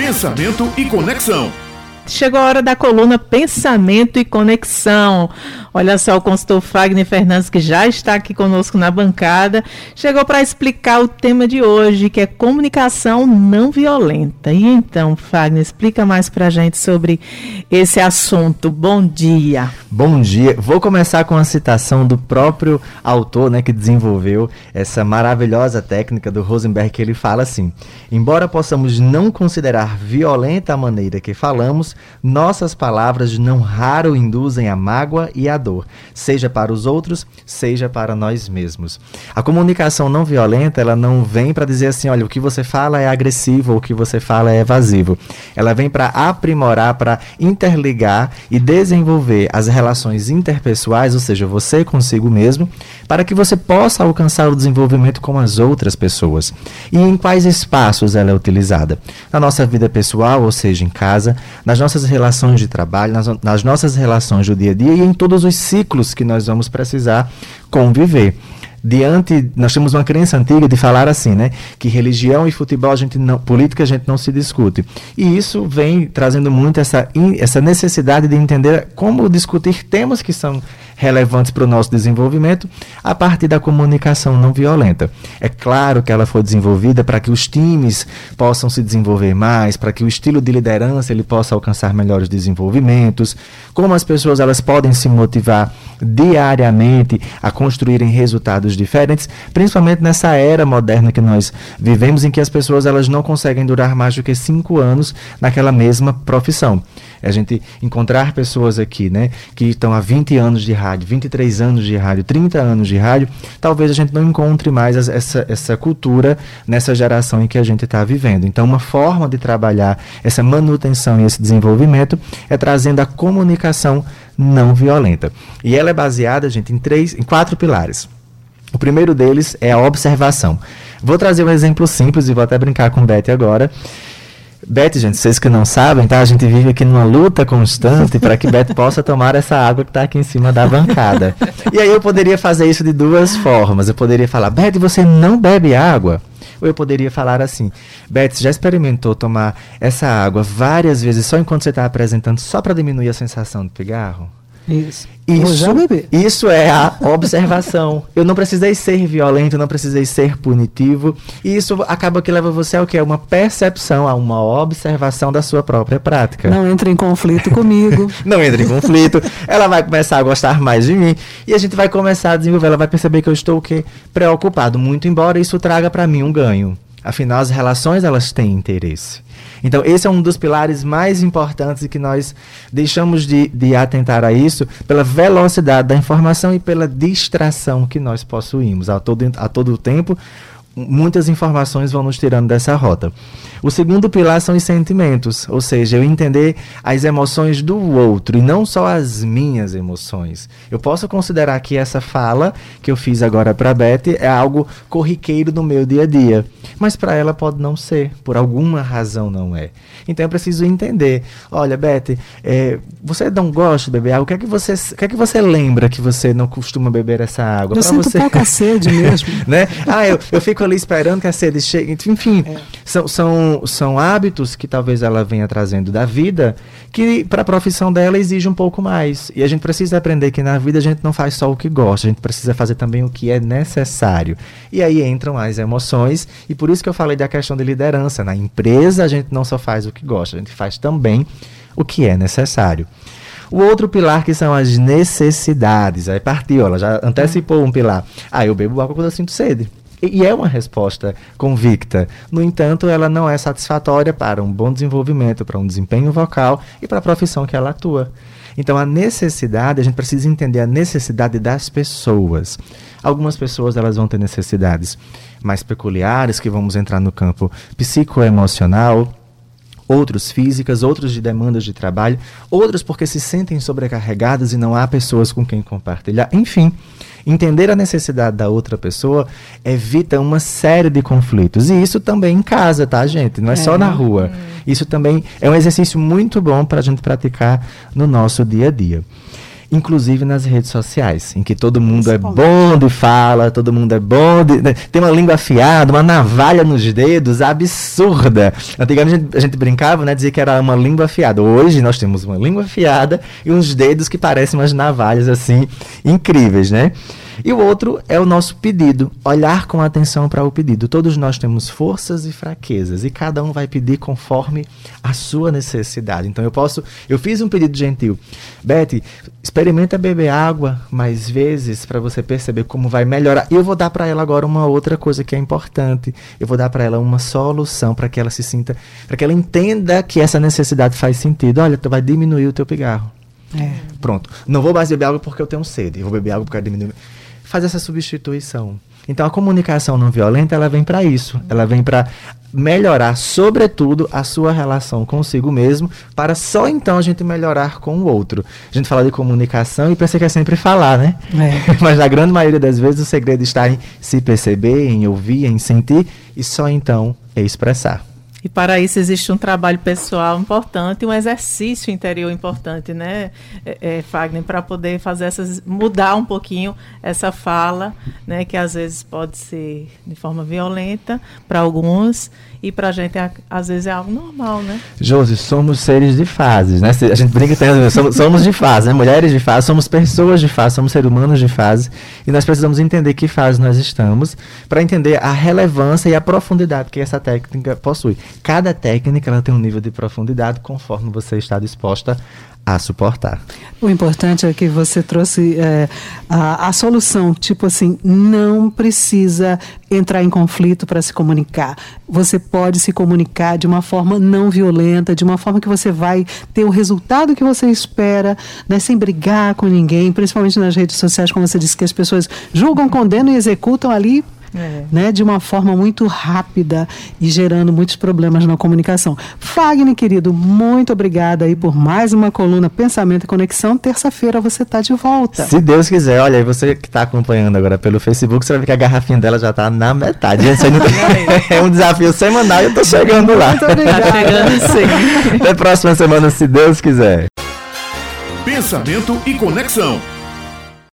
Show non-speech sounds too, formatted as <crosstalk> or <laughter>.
Pensamento e Conexão. Chegou a hora da coluna Pensamento e Conexão. Olha só, o consultor Fagner Fernandes, que já está aqui conosco na bancada, chegou para explicar o tema de hoje, que é comunicação não violenta. E então, Fagner, explica mais para a gente sobre esse assunto. Bom dia. Bom dia. Vou começar com a citação do próprio autor, né, que desenvolveu essa maravilhosa técnica do Rosenberg, que ele fala assim: embora possamos não considerar violenta a maneira que falamos, nossas palavras não raro induzem a mágoa e a dor, seja para os outros, seja para nós mesmos. A comunicação não violenta, ela não vem para dizer assim, olha, o que você fala é agressivo ou o que você fala é evasivo. Ela vem para aprimorar, para interligar e desenvolver as relações interpessoais, ou seja, você consigo mesmo, para que você possa alcançar o desenvolvimento com as outras pessoas. E em quais espaços ela é utilizada? Na nossa vida pessoal, ou seja, em casa, nas nossas relações de trabalho, nas, nas nossas relações do dia a dia e em todos os os ciclos que nós vamos precisar conviver diante nós temos uma crença antiga de falar assim, né, que religião e futebol a gente não, política a gente não se discute. E isso vem trazendo muito essa essa necessidade de entender como discutir temas que são relevantes para o nosso desenvolvimento a partir da comunicação não violenta. É claro que ela foi desenvolvida para que os times possam se desenvolver mais, para que o estilo de liderança ele possa alcançar melhores desenvolvimentos, como as pessoas elas podem se motivar diariamente a construírem resultados diferentes, principalmente nessa era moderna que nós vivemos, em que as pessoas elas não conseguem durar mais do que cinco anos naquela mesma profissão. É a gente encontrar pessoas aqui, né, que estão há 20 anos de rádio, 23 anos de rádio, 30 anos de rádio, talvez a gente não encontre mais essa, essa cultura nessa geração em que a gente está vivendo. Então, uma forma de trabalhar essa manutenção e esse desenvolvimento é trazendo a comunicação não violenta. E ela é baseada, gente, em três, em quatro pilares. O primeiro deles é a observação. Vou trazer um exemplo simples e vou até brincar com Beth agora. Beth, gente, vocês que não sabem, tá? A gente vive aqui numa luta constante para que Beth possa tomar essa água que está aqui em cima da bancada. E aí eu poderia fazer isso de duas formas. Eu poderia falar, Beth, você não bebe água? Ou eu poderia falar assim, Beth, já experimentou tomar essa água várias vezes só enquanto você está apresentando, só para diminuir a sensação do pigarro? Isso. Isso, isso é a observação. <laughs> eu não precisei ser violento, não precisei ser punitivo. E isso acaba que leva você ao que? Uma percepção, a uma observação da sua própria prática. Não entre em conflito comigo. <laughs> não entre em conflito. Ela vai começar a gostar mais de mim. E a gente vai começar a desenvolver. Ela vai perceber que eu estou o quê? Preocupado. Muito embora isso traga para mim um ganho. Afinal, as relações elas têm interesse. Então, esse é um dos pilares mais importantes e que nós deixamos de, de atentar a isso pela velocidade da informação e pela distração que nós possuímos a todo, a todo tempo muitas informações vão nos tirando dessa rota. O segundo pilar são os sentimentos, ou seja, eu entender as emoções do outro e não só as minhas emoções. Eu posso considerar que essa fala que eu fiz agora para Beth é algo corriqueiro no meu dia a dia, mas para ela pode não ser, por alguma razão não é. Então eu preciso entender. Olha, Beth, é, você não gosta de beber água? O que é que você, o que é que você lembra que você não costuma beber essa água? Eu sinto você... pouca sede <laughs> mesmo. né? Ah, eu, eu fico ali esperando que a sede chegue. Enfim, é. São, são, são hábitos que talvez ela venha trazendo da vida que para a profissão dela exige um pouco mais. E a gente precisa aprender que na vida a gente não faz só o que gosta, a gente precisa fazer também o que é necessário. E aí entram as emoções, e por isso que eu falei da questão de liderança. Na empresa a gente não só faz o que gosta, a gente faz também o que é necessário. O outro pilar que são as necessidades. Aí partiu, ela já antecipou um pilar. Ah, eu bebo água quando eu sinto sede. E é uma resposta convicta. No entanto, ela não é satisfatória para um bom desenvolvimento, para um desempenho vocal e para a profissão que ela atua. Então, a necessidade, a gente precisa entender a necessidade das pessoas. Algumas pessoas elas vão ter necessidades mais peculiares, que vamos entrar no campo psicoemocional, outros físicas, outros de demandas de trabalho, outros porque se sentem sobrecarregadas e não há pessoas com quem compartilhar. Enfim, entender a necessidade da outra pessoa evita uma série de conflitos. E isso também em casa, tá, gente? Não é, é. só na rua. Isso também é um exercício muito bom para a gente praticar no nosso dia a dia. Inclusive nas redes sociais, em que todo mundo é bom de fala, todo mundo é bom de. Né, tem uma língua afiada, uma navalha nos dedos absurda. Antigamente a gente, a gente brincava, né? Dizia que era uma língua afiada. Hoje nós temos uma língua afiada e uns dedos que parecem umas navalhas assim incríveis, né? E o outro é o nosso pedido, olhar com atenção para o pedido. Todos nós temos forças e fraquezas e cada um vai pedir conforme a sua necessidade. Então eu posso, eu fiz um pedido gentil. Betty, experimenta beber água mais vezes para você perceber como vai melhorar. E eu vou dar para ela agora uma outra coisa que é importante. Eu vou dar para ela uma solução para que ela se sinta, para que ela entenda que essa necessidade faz sentido. Olha, tu vai diminuir o teu pigarro. É. Pronto. Não vou mais beber água porque eu tenho sede. Eu vou beber água porque diminuir faz essa substituição. Então a comunicação não violenta ela vem para isso, ela vem para melhorar, sobretudo, a sua relação consigo mesmo, para só então a gente melhorar com o outro. A gente fala de comunicação e pensa que é sempre falar, né? É. <laughs> Mas na grande maioria das vezes o segredo está em se perceber, em ouvir, em sentir e só então é expressar. E para isso existe um trabalho pessoal importante, um exercício interior importante, né, é, é, Fagner, para poder fazer essas, mudar um pouquinho essa fala, né, que às vezes pode ser de forma violenta para alguns e para a gente às vezes é algo normal, né? Josi, somos seres de fases, né? A gente brinca tem, somos, somos de fase, né? Mulheres de fase, somos pessoas de fase, somos seres humanos de fase e nós precisamos entender que fase nós estamos para entender a relevância e a profundidade que essa técnica possui. Cada técnica ela tem um nível de profundidade conforme você está disposta a suportar. O importante é que você trouxe é, a, a solução, tipo assim, não precisa entrar em conflito para se comunicar. Você pode se comunicar de uma forma não violenta, de uma forma que você vai ter o resultado que você espera, né, sem brigar com ninguém, principalmente nas redes sociais, como você disse, que as pessoas julgam, condenam e executam ali é. né, de uma forma muito rápida e gerando muitos problemas na comunicação. Fagner, querido, muito obrigada aí por mais uma coluna Pensamento e Conexão. Terça-feira você está de volta. Se Deus quiser, olha, aí você que está acompanhando agora pelo Facebook, você vai ver que a garrafinha dela já está na metade. <laughs> é um desafio semanal e eu estou chegando lá. Muito obrigada. Tá chegando sim. Até a próxima semana, se Deus quiser. Pensamento e Conexão.